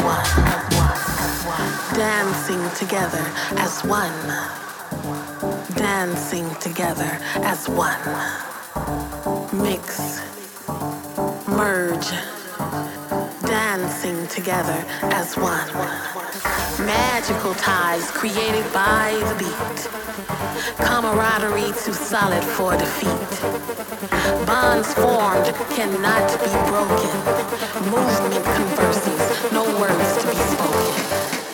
one. Dancing together as one. Dancing together as one. Mix. Merge. Dancing together as one. Magical ties created by the beat. Camaraderie too solid for defeat. Bonds formed cannot be broken. Movement converses, no words to be spoken.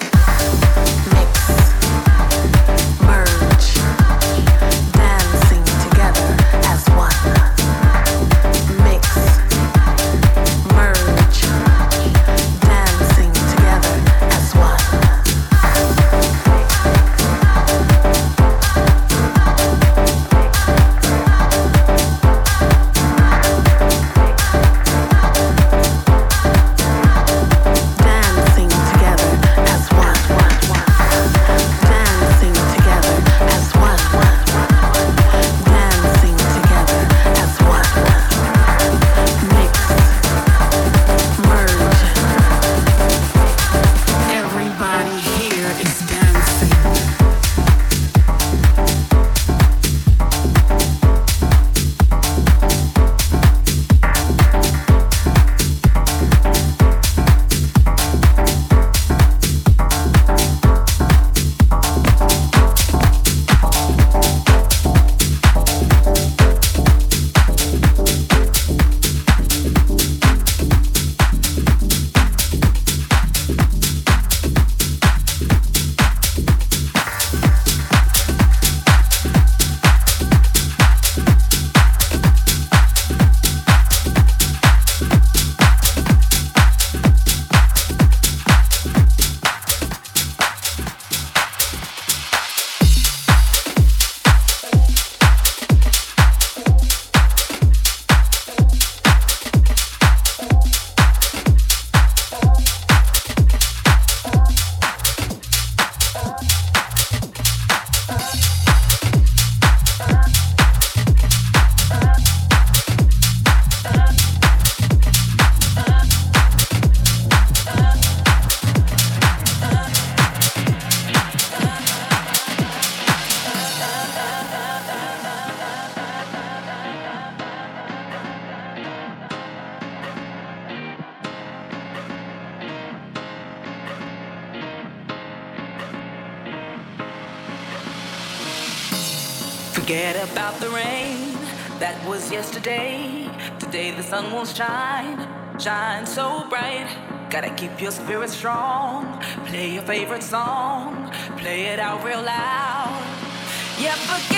Keep your spirit strong. Play your favorite song, play it out real loud. Yeah, forget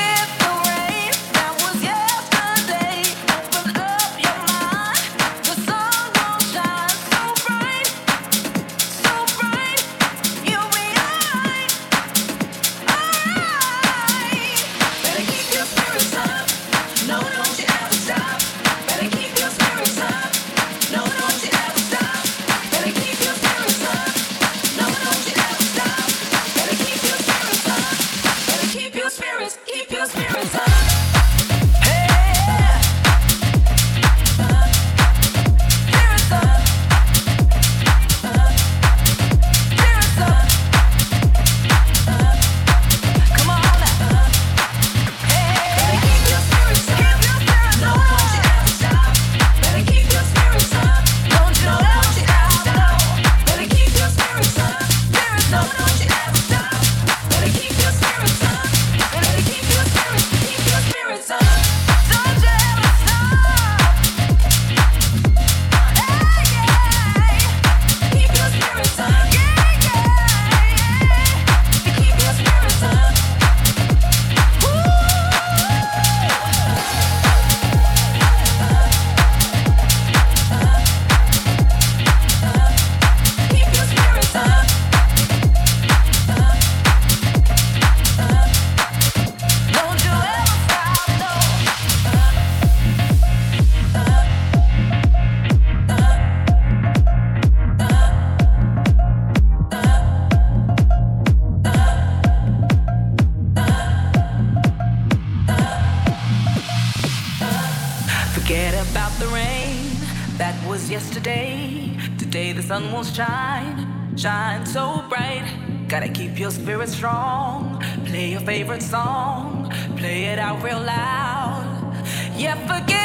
real loud. Yeah, forget.